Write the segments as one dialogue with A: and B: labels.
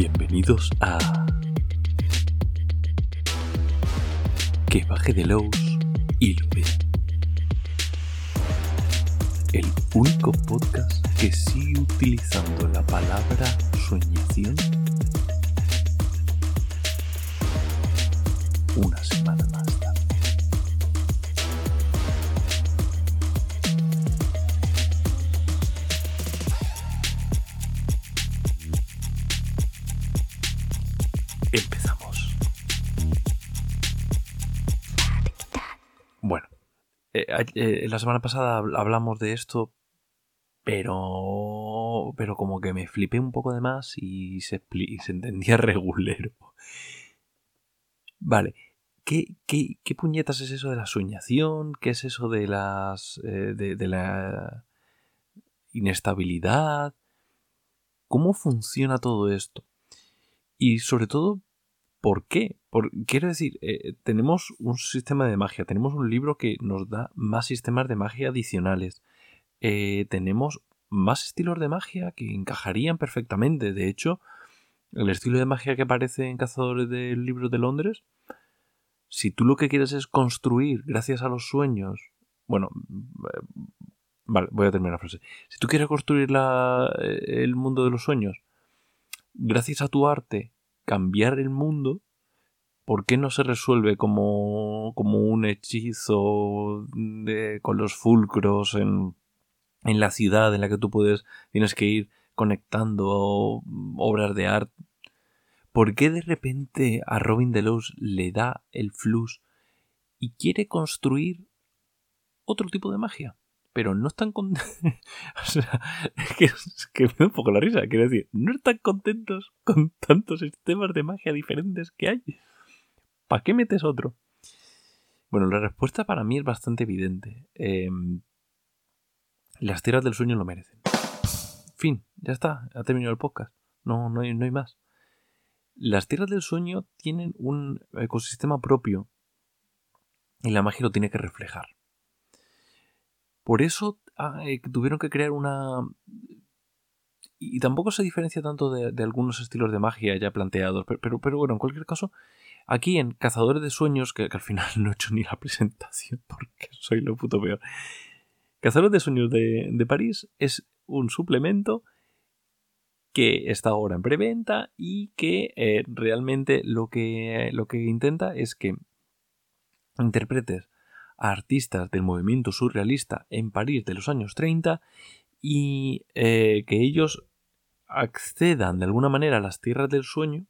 A: Bienvenidos a Que baje de Lowe's y lo vea. El único podcast que sigue utilizando la palabra soñación una eh, la semana pasada habl- hablamos de esto, pero pero como que me flipé un poco de más y se, entendía regulero. Vale, ¿qué, qué, qué puñetas es eso de la soñación? ¿Qué es eso de las eh, de la inestabilidad? ¿Cómo funciona todo esto? Y sobre todo, ¿por qué? Quiero decir, eh, tenemos un sistema de magia, tenemos un libro que nos da más sistemas de magia adicionales. Eh, tenemos más estilos de magia que encajarían perfectamente. De hecho, el estilo de magia que aparece en Cazadores del Libro de Londres, si tú lo que quieres es construir gracias a los sueños, bueno, eh, vale, voy a terminar la frase. Si tú quieres construir la- eh, el mundo de los sueños, gracias a tu arte, cambiar el mundo, ¿por qué no se resuelve como, como un hechizo de- con los fulcros en, en la ciudad en la que tú puedes, tienes que ir conectando obras de arte? ¿Por qué de repente a Robin Delos le da el flux y quiere construir otro tipo de magia? Pero no están con... o sea, es que, es que me da un poco la risa. Quiero decir, no están contentos con tantos sistemas de magia diferentes que hay. ¿Para qué metes otro? Bueno, la respuesta para mí es bastante evidente. Eh, las tierras del sueño lo merecen. Fin, ya está, ha terminado el podcast. No, no hay, no hay más. Las tierras del sueño tienen un ecosistema propio y la magia lo tiene que reflejar. Por eso ah, eh, tuvieron que crear una... Y tampoco se diferencia tanto de, de algunos estilos de magia ya planteados, pero, pero, pero bueno, en cualquier caso, aquí en Cazadores de Sueños, que, al final no he hecho ni la presentación porque soy lo puto peor. Cazadores de Sueños de, de París es un suplemento que está ahora en preventa y que eh, realmente lo que, lo que intenta es que interpretes a artistas del movimiento surrealista en París de los años 30 y eh, que ellos accedan de alguna manera a las tierras del sueño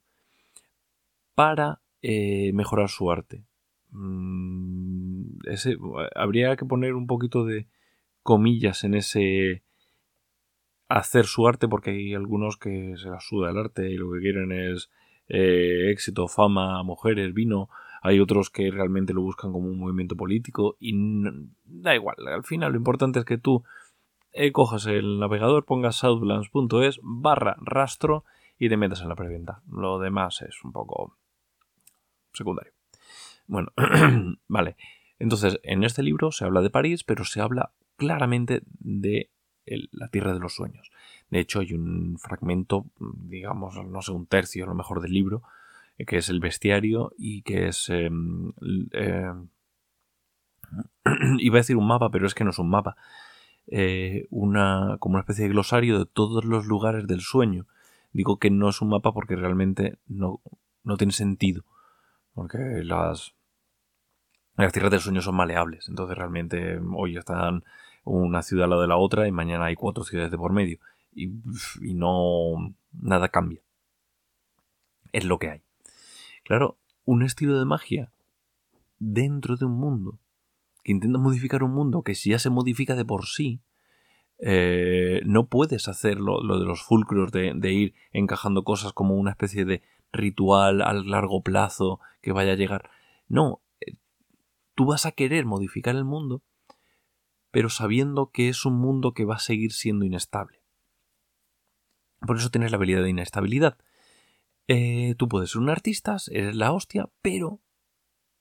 A: para eh, mejorar su arte. Mm, ese, habría que poner un poquito de comillas en ese hacer su arte porque hay algunos que se la suda el arte y lo que quieren es eh, éxito, fama, mujeres, vino. Hay otros que realmente lo buscan como un movimiento político y da igual. Al final lo importante es que tú eh, cojas el navegador, pongas southlands.es barra rastro y te metas en la preventa. Lo demás es un poco secundario. Bueno, vale. Entonces, en este libro se habla de París, pero se habla claramente de la Tierra de los Sueños. De hecho, hay un fragmento, digamos, no sé, un tercio a lo mejor del libro, eh, que es el bestiario y que es... Eh, eh, iba a decir un mapa, pero es que no es un mapa. Eh, una, como una especie de glosario de todos los lugares del sueño. Digo que no es un mapa porque realmente no, no tiene sentido. Porque las, las tierras del sueño son maleables. Entonces realmente hoy están una ciudad al lado de la otra y mañana hay cuatro ciudades de por medio. Y, y no... nada cambia. Es lo que hay. Claro, un estilo de magia dentro de un mundo que intenta modificar un mundo que si ya se modifica de por sí, eh, no puedes hacer lo, de los fulcros de, ir encajando cosas como una especie de ritual a largo plazo que vaya a llegar. No, eh, tú vas a querer modificar el mundo, pero sabiendo que es un mundo que va a seguir siendo inestable. Por eso tienes la habilidad de inestabilidad. Eh, tú puedes ser un artista, eres la hostia, pero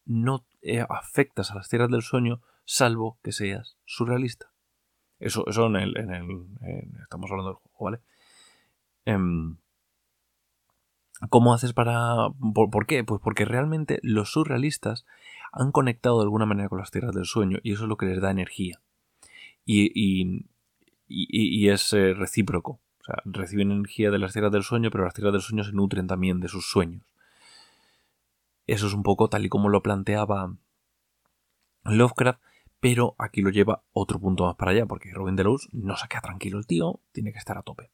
A: no eh, afectas a las tierras del sueño salvo que seas surrealista. Eso, eso en el, en el en, estamos hablando del juego, ¿vale? Eh, ¿Cómo haces para...? ¿Por, qué? Pues porque realmente los surrealistas han conectado de alguna manera con las tierras del sueño y eso es lo que les da energía. Y, y, y, es eh, recíproco. O sea, reciben energía de las tierras del sueño, pero las tierras del sueño se nutren también de sus sueños. Eso es un poco tal y como lo planteaba Lovecraft, pero aquí lo lleva otro punto más para allá, porque Robin Delos no se queda tranquilo el tío, tiene que estar a tope.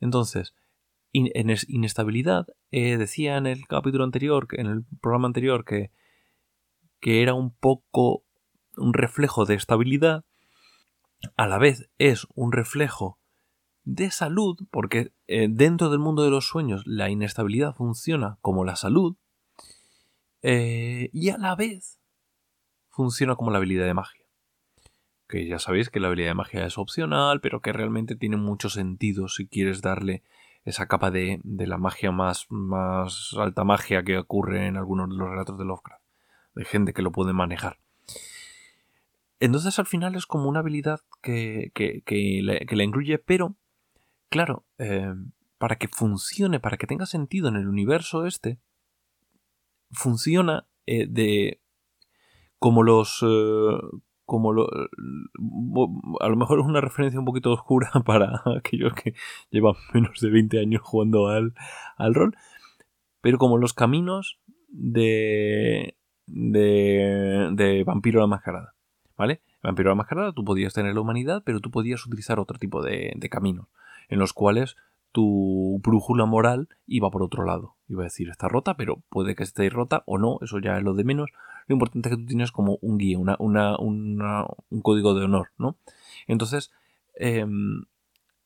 A: Entonces, en inestabilidad, eh, decía en el capítulo anterior, en el programa anterior, que, que era un poco un reflejo de estabilidad, a la vez es un reflejo de salud, porque eh, dentro del mundo de los sueños la inestabilidad funciona como la salud, eh, y a la vez funciona como la habilidad de magia. Que ya sabéis que la habilidad de magia es opcional, pero que realmente tiene mucho sentido si quieres darle esa capa de, la magia más, más alta magia que ocurre en algunos de los relatos de Lovecraft. De gente que lo puede manejar. Entonces al final es como una habilidad que, que, la, incluye, pero claro, eh, para que funcione, para que tenga sentido en el universo este, funciona eh, de como los eh, como lo, a lo mejor es una referencia un poquito oscura para aquellos que llevan menos de 20 años jugando al, al rol, pero como los caminos de, de, de Vampiro la Mascarada, ¿vale? Vampiro la Mascarada tú podías tener la humanidad, pero tú podías utilizar otro tipo de, de caminos, en los cuales tu brújula moral iba por otro lado. Iba a decir, está rota, pero puede que esté rota o no, eso ya es lo de menos. Lo importante es que tú tienes como un guía, una, un código de honor, ¿no? Entonces, em,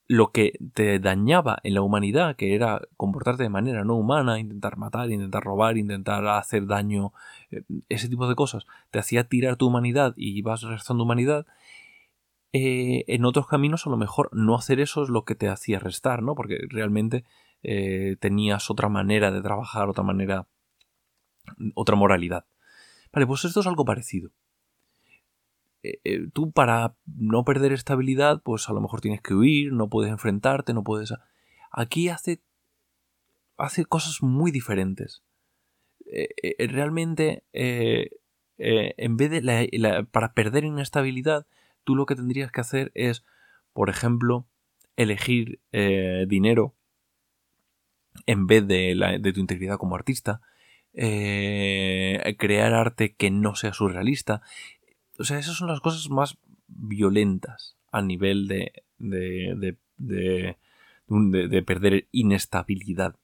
A: lo que te dañaba en la humanidad, que era comportarte de manera no humana, intentar matar, intentar robar, intentar hacer daño, eh, ese tipo de cosas, te hacía tirar tu humanidad y ibas restando humanidad, eh, en otros caminos a lo mejor no hacer eso es lo que te hacía restar, ¿no? Porque realmente eh, tenías otra manera de trabajar, otra manera, otra moralidad. Vale, pues esto es algo parecido. Eh, tú para no perder estabilidad, pues a lo mejor tienes que huir, no puedes enfrentarte, no puedes... Aquí hace, hace cosas muy diferentes. realmente, en vez de para perder inestabilidad, tú lo que tendrías que hacer es, por ejemplo, elegir eh, dinero en vez de, tu integridad como artista, eh, crear arte que no sea surrealista. O sea, esas son las cosas más violentas a nivel de, de, de, de perder inestabilidad.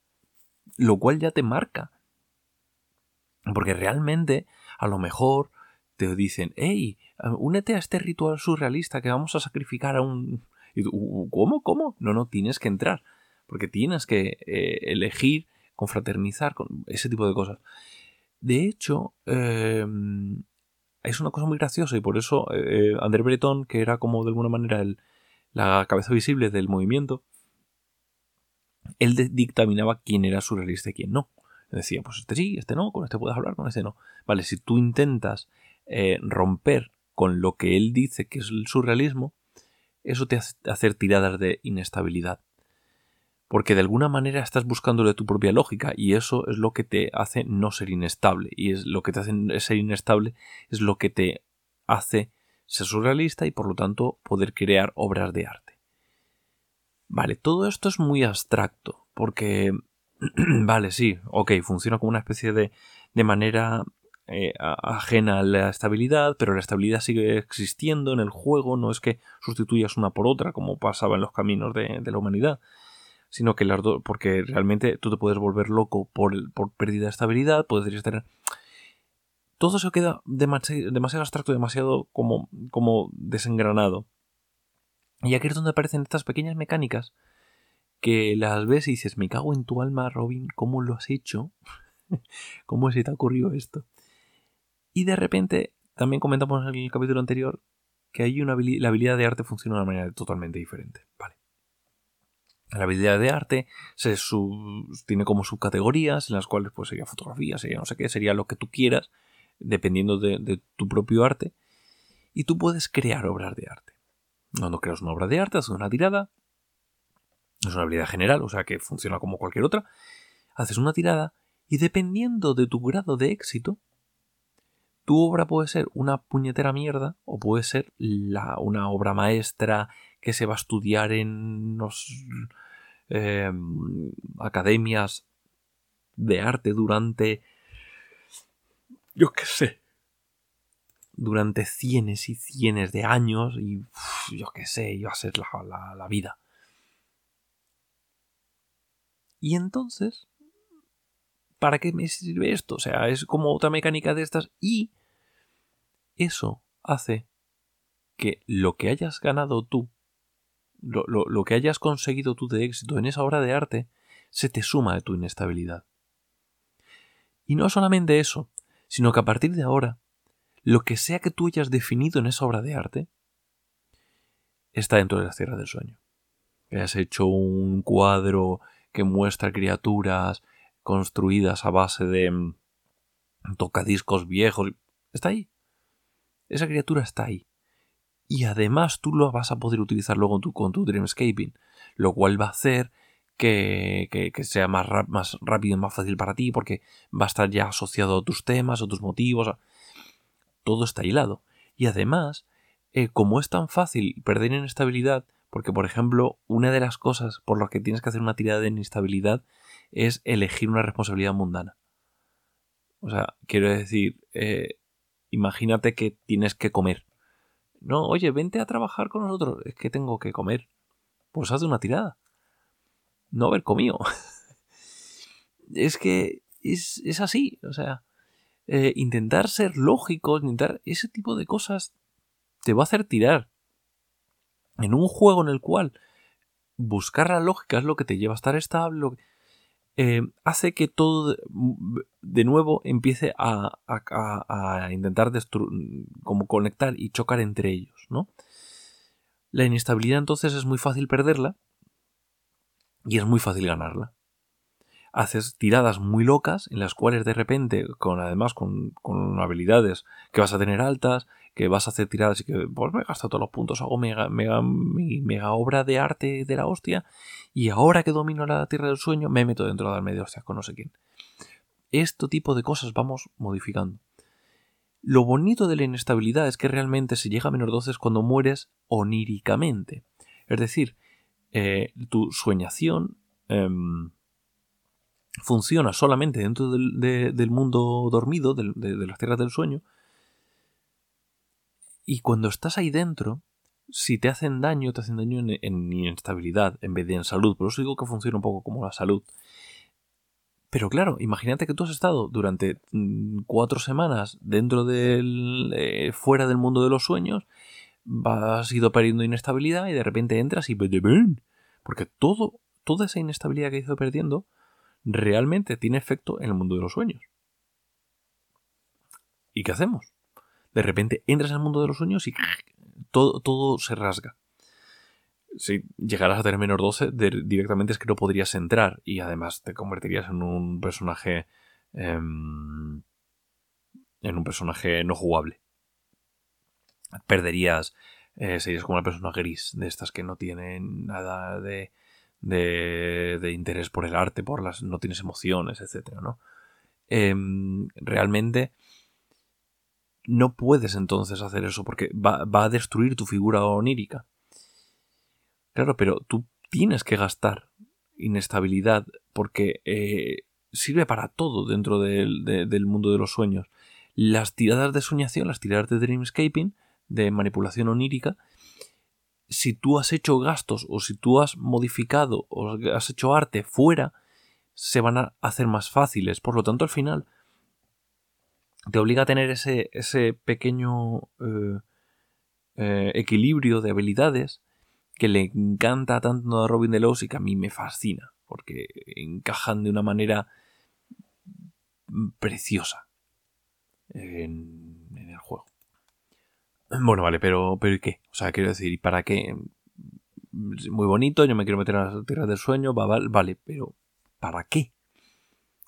A: Lo cual ya te marca. Porque realmente, a lo mejor, te dicen, hey, únete a este ritual surrealista que vamos a sacrificar a un... ¿Cómo? ¿Cómo? No, no, tienes que entrar, porque tienes que eh, elegir, confraternizar con ese tipo de cosas. De hecho, em, es una cosa muy graciosa y por eso eh, André Breton, que era como de alguna manera el, la cabeza visible del movimiento, él dictaminaba quién era surrealista y quién no. Decía, pues este sí, este no, con este puedes hablar, con este no. Vale, si tú intentas eh, romper con lo que él dice que es el surrealismo, eso te hace hacer tiradas de inestabilidad. Porque de alguna manera estás buscándole tu propia lógica y eso es lo que te hace no ser inestable. Y es lo que te hace ser inestable es lo que te hace ser surrealista y por lo tanto poder crear obras de arte. Vale, todo esto es muy abstracto porque, vale, sí, ok, funciona como una especie de, de manera eh, ajena a la estabilidad, pero la estabilidad sigue existiendo en el juego, no es que sustituyas una por otra como pasaba en los caminos de, la humanidad, sino que las dos, porque realmente tú te puedes volver loco por, pérdida de estabilidad, podrías tener... Todo eso queda demasiado, abstracto, demasiado como, como desengranado. Y aquí es donde aparecen estas pequeñas mecánicas que las ves y dices, me cago en tu alma, Robin, ¿cómo lo has hecho? ¿Cómo se te ha ocurrido esto? Y de repente, también comentamos en el capítulo anterior que hay una la habilidad de arte funciona de una manera totalmente diferente. Vale. La habilidad de arte se tiene como subcategorías en las cuales pues, sería fotografía, sería no sé qué, sería lo que tú quieras, dependiendo de, tu propio arte. Y tú puedes crear obras de arte. Cuando creas una obra de arte, haces una tirada. Es una habilidad general, o sea que funciona como cualquier otra. haces una tirada y dependiendo de tu grado de éxito, tu obra puede ser una puñetera mierda o puede ser la, una obra maestra que se va a estudiar en los, em, academias de arte durante, yo qué sé, durante cienes y cienes de años y yo qué sé, iba a ser la, la vida. Y entonces, ¿para qué me sirve esto? O sea, es como otra mecánica de estas y eso hace que lo que hayas ganado tú, lo, que hayas conseguido tú de éxito en esa obra de arte, se te suma de tu inestabilidad. Y no solamente eso, sino que a partir de ahora, lo que sea que tú hayas definido en esa obra de arte, está dentro de la tierra del sueño. Que hayas hecho un cuadro que muestra criaturas construidas a base de mm, tocadiscos viejos. Está ahí. Esa criatura está ahí. Y además tú lo vas a poder utilizar luego con tu, Dreamscaping, lo cual va a hacer que, sea más, más, rápido y más fácil para ti porque va a estar ya asociado a tus temas, a tus motivos. Todo está hilado. Y además, eh, como es tan fácil perder inestabilidad, porque por ejemplo, una de las cosas por las que tienes que hacer una tirada de inestabilidad es elegir una responsabilidad mundana. O sea, quiero decir, eh, imagínate que tienes que comer. No, oye, vente a trabajar con nosotros. Es que tengo que comer. Pues haz una tirada. No haber comido. es que es, es, así. O sea, eh, intentar ser lógico, intentar ese tipo de cosas te va a hacer tirar. En un juego en el cual buscar la lógica es lo que te lleva a estar estable. Eh, hace que todo de nuevo empiece a, intentar como conectar y chocar entre ellos, ¿no? La inestabilidad entonces es muy fácil perderla y es muy fácil ganarla haces tiradas muy locas en las cuales de repente, con además con, habilidades que vas a tener altas, que vas a hacer tiradas y que pues me gasto todos los puntos, hago mega, mega, obra de arte de la hostia y ahora que domino la tierra del sueño me meto dentro de dar medio hostias con no sé quién. Este tipo de cosas vamos modificando. Lo bonito de la inestabilidad es que realmente se llega a menos 12 cuando mueres oníricamente. Es decir, eh, tu sueñación em, funciona solamente dentro del, mundo dormido, de, las tierras del sueño. Y cuando estás ahí dentro, si te hacen daño, te hacen daño en, inestabilidad en vez de en salud. Por eso digo que funciona un poco como la salud. Pero claro, imagínate que tú has estado durante mm, cuatro semanas dentro del. Eh, fuera del mundo de los sueños, has ido perdiendo inestabilidad y de repente entras y. Porque todo, toda esa inestabilidad que has ido perdiendo realmente tiene efecto en el mundo de los sueños. ¿Y qué hacemos? De repente entras al mundo de los sueños y todo, todo se rasga. Si llegaras a tener menos 12, directamente es que no podrías entrar y además te convertirías en un personaje. Em, en un personaje no jugable. Perderías. Eh, serías como una persona gris, de estas que no tienen nada de de, interés por el arte, por las no tienes emociones, etcétera, ¿no? Em, realmente no puedes entonces hacer eso porque va, a destruir tu figura onírica. Claro, pero tú tienes que gastar inestabilidad porque eh, sirve para todo dentro del, del mundo de los sueños. Las tiradas de soñación, las tiradas de dreamscaping, de manipulación onírica, si tú has hecho gastos o si tú has modificado o has hecho arte fuera, se van a hacer más fáciles. Por lo tanto, al final, te obliga a tener ese, ese pequeño eh, eh, equilibrio de habilidades que le encanta tanto a Robin Delos y que a mí me fascina, porque encajan de una manera preciosa en el juego. Bueno, vale, pero, pero ¿y qué? O sea, quiero decir, ¿para qué? Muy bonito, yo me quiero meter a las tierras del sueño, vale, pero ¿para qué?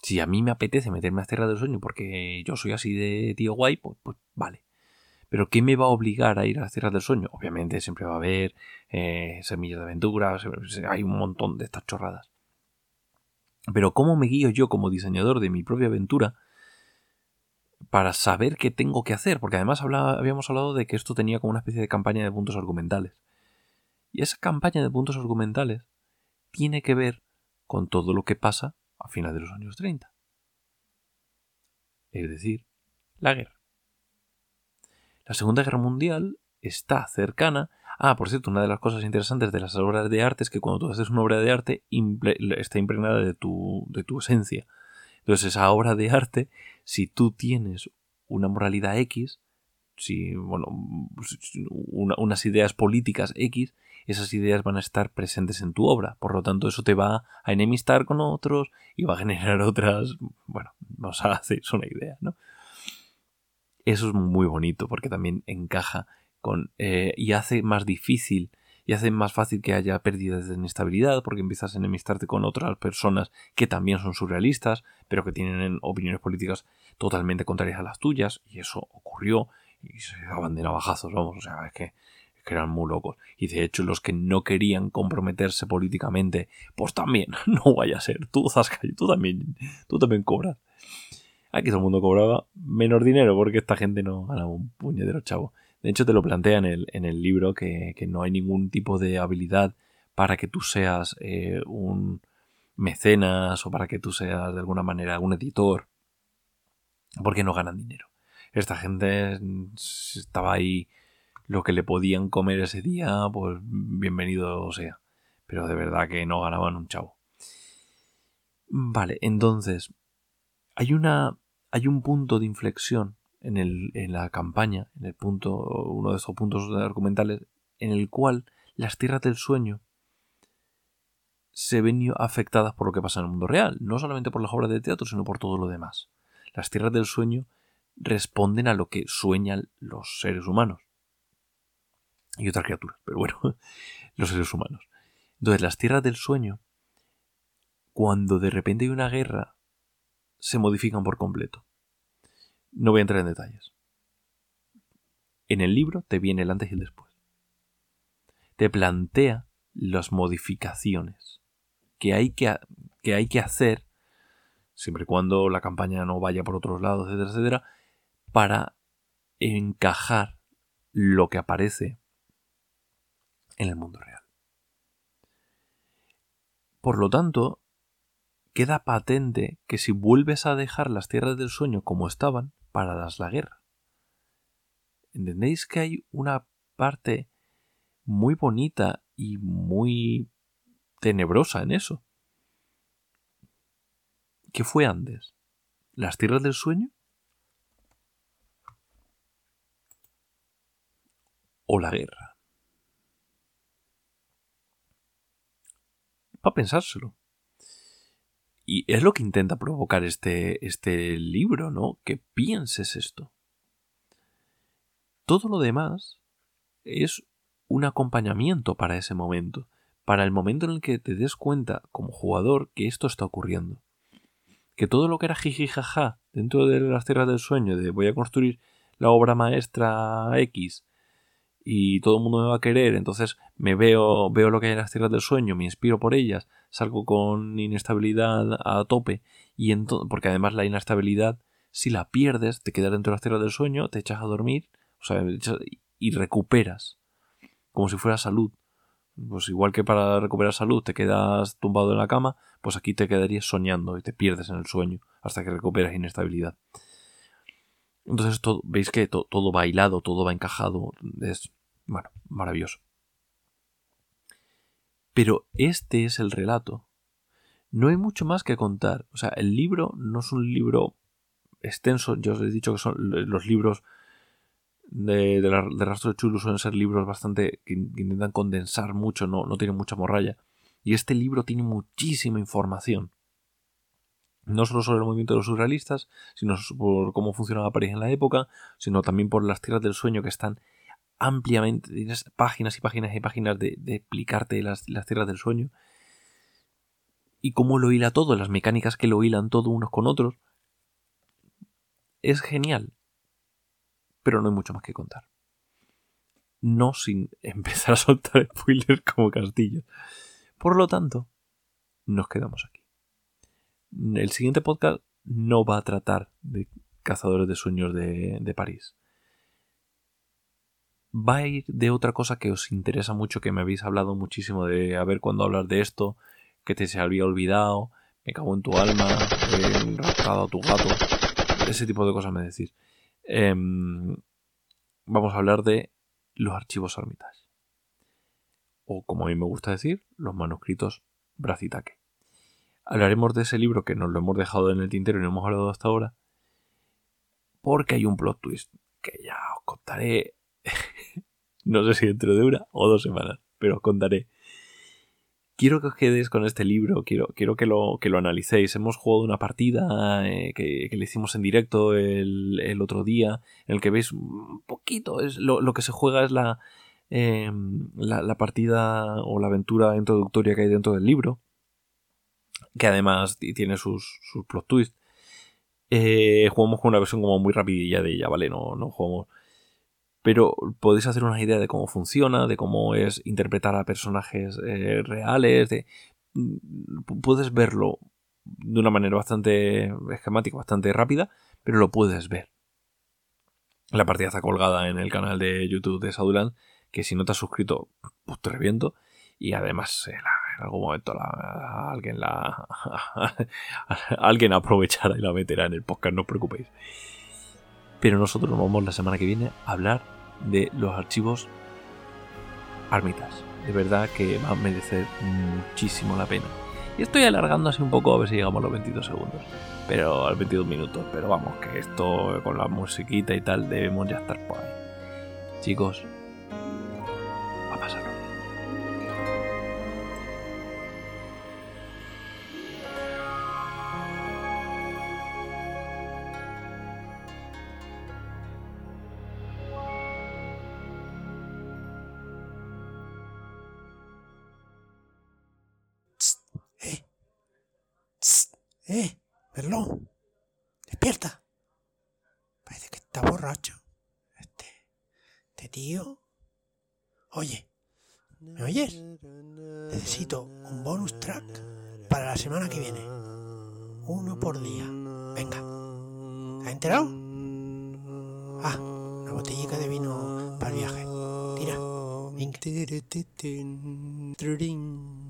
A: Si a mí me apetece meterme a las tierras del sueño porque yo soy así de tío guay, pues, pues vale. Pero ¿qué me va a obligar a ir a las tierras del sueño? Obviamente siempre va a haber eh, semillas de aventuras, hay un montón de estas chorradas. Pero ¿cómo me guío yo como diseñador de mi propia aventura para saber qué tengo que hacer? Porque además habíamos hablado de que esto tenía como una especie de campaña de puntos argumentales. Y esa campaña de puntos argumentales tiene que ver con todo lo que pasa a finales de los años 30. Es decir, la guerra. La Segunda Guerra Mundial está cercana. Ah, por cierto, una de las cosas interesantes de las obras de arte es que cuando tú haces una obra de arte está impregnada de tu, de tu esencia. Entonces esa obra de arte, si tú tienes una moralidad X, si, bueno, unas ideas políticas X, esas ideas van a estar presentes en tu obra. Por lo tanto, eso te va a enemistar con otros y va a generar otras. Bueno, nos hacéis una idea, ¿no? Eso es muy bonito porque también encaja con. Eh, y hace más difícil y hace más fácil que haya pérdidas de inestabilidad porque empiezas a enemistarte con otras personas que también son surrealistas, pero que tienen opiniones políticas totalmente contrarias a las tuyas, y eso ocurrió y se daban de navajazos, vamos, o sea, es que que eran muy locos. Y de hecho, los que no querían comprometerse políticamente, pues también, no vaya a ser. Tú, tú también, tú también cobras. Aquí todo el mundo cobraba menos dinero porque esta gente no ganaba un puñetero chavo. De hecho, te lo plantea en el, en el libro que, no hay ningún tipo de habilidad para que tú seas eh, un mecenas o para que tú seas de alguna manera un editor. Porque no ganan dinero. Esta gente estaba ahí lo que le podían comer ese día, pues bienvenido sea. Pero de verdad que no ganaban un chavo. Vale, entonces, hay una. hay un punto de inflexión en, el, en la campaña, en el punto. uno de esos puntos argumentales, en el cual las tierras del sueño se ven afectadas por lo que pasa en el mundo real, no solamente por las obras de teatro, sino por todo lo demás. Las tierras del sueño responden a lo que sueñan los seres humanos y otras criaturas, pero bueno, los seres humanos. Entonces, las tierras del sueño, cuando de repente hay una guerra, se modifican por completo. No voy a entrar en detalles. En el libro te viene el antes y el después. Te plantea las modificaciones que hay que, que, hay que hacer, siempre y cuando la campaña no vaya por otros lados, etcétera, etcétera, para encajar lo que aparece en el mundo real. Por lo tanto, queda patente que si vuelves a dejar las tierras del sueño como estaban, pararás la guerra. ¿Entendéis que hay una parte muy bonita y muy tenebrosa en eso? ¿Qué fue antes? ¿Las tierras del sueño? ¿O la guerra? para pensárselo. Y es lo que intenta provocar este, este libro, ¿no? Que pienses esto. Todo lo demás es un acompañamiento para ese momento, para el momento en el que te des cuenta como jugador que esto está ocurriendo. Que todo lo que era jiji jaja dentro de las tierras del sueño, de voy a construir la obra maestra X, y todo el mundo me va a querer, entonces me veo, veo lo que hay en las tierras del sueño, me inspiro por ellas, salgo con inestabilidad a tope, y porque además la inestabilidad, si la pierdes, te quedas dentro de las tierras del sueño, te echas a dormir, o sea, y recuperas, como si fuera salud. Pues igual que para recuperar salud te quedas tumbado en la cama, pues aquí te quedarías soñando y te pierdes en el sueño hasta que recuperas inestabilidad. Entonces todo, veis que todo va hilado, todo va encajado. Es, bueno, maravilloso. Pero este es el relato. No hay mucho más que contar. O sea, el libro no es un libro extenso. Yo os he dicho que son los libros de, de, Rastro de Chulo suelen ser libros bastante que, intentan condensar mucho, no, no tienen mucha morralla. Y este libro tiene muchísima información no solo sobre el movimiento de los surrealistas, sino por cómo funcionaba París en la época, sino también por las tierras del sueño que están ampliamente, tienes páginas y páginas y páginas de, explicarte las, las, tierras del sueño y cómo lo hila todo, las mecánicas que lo hilan todo unos con otros. Es genial, pero no hay mucho más que contar. No sin empezar a soltar spoilers como castillo. Por lo tanto, nos quedamos aquí. El siguiente podcast no va a tratar de Cazadores de Sueños de, de París. Va a ir de otra cosa que os interesa mucho, que me habéis hablado muchísimo de a ver cuándo hablar de esto, que te se había olvidado, me cago en tu alma, he raptado a tu gato, ese tipo de cosas me decís. Em, vamos a hablar de los archivos Armitage. O como a mí me gusta decir, los manuscritos Bracitaque. Hablaremos de ese libro que nos lo hemos dejado en el tintero y no hemos hablado hasta ahora. Porque hay un plot twist que ya os contaré. no sé si dentro de una o dos semanas, pero os contaré quiero que os quedéis con este libro, quiero, quiero que, lo, que lo analicéis. Hemos jugado una partida eh, que, le hicimos en directo el, otro día, en el que veis un poquito, es lo, que se juega es la, la, partida o la aventura introductoria que hay dentro del libro, que además tiene sus, sus plot twists. Eh, jugamos con una versión como muy rapidilla de ella, ¿vale? No, no jugamos pero podéis hacer una idea de cómo funciona, de cómo es interpretar a personajes eh, reales, de, mm, puedes verlo de una manera bastante esquemática, bastante rápida, pero lo puedes ver. La partida está colgada en el canal de YouTube de Sauduland, que si no te has suscrito, pues te reviento. Y además, en algún momento alguien la alguien aprovechará y la meterá en el podcast, no os preocupéis. Pero nosotros nos vamos la semana que viene a hablar de los archivos Armitas. De verdad que va a merecer muchísimo la pena. Y estoy alargando así un poco a ver si llegamos a los 22 segundos. Pero a los 22 minutos. Pero vamos, que esto con la musiquita y tal debemos ya estar por ahí. Chicos,
B: ¡Eh! Despierta. Parece que está borracho. Este. Este tío. Oye. ¿Me oyes? Necesito un bonus track para la semana que viene. Uno por día. Venga. ¿Has enterado? Ah, una botellita de vino para el viaje. Tira. Venga.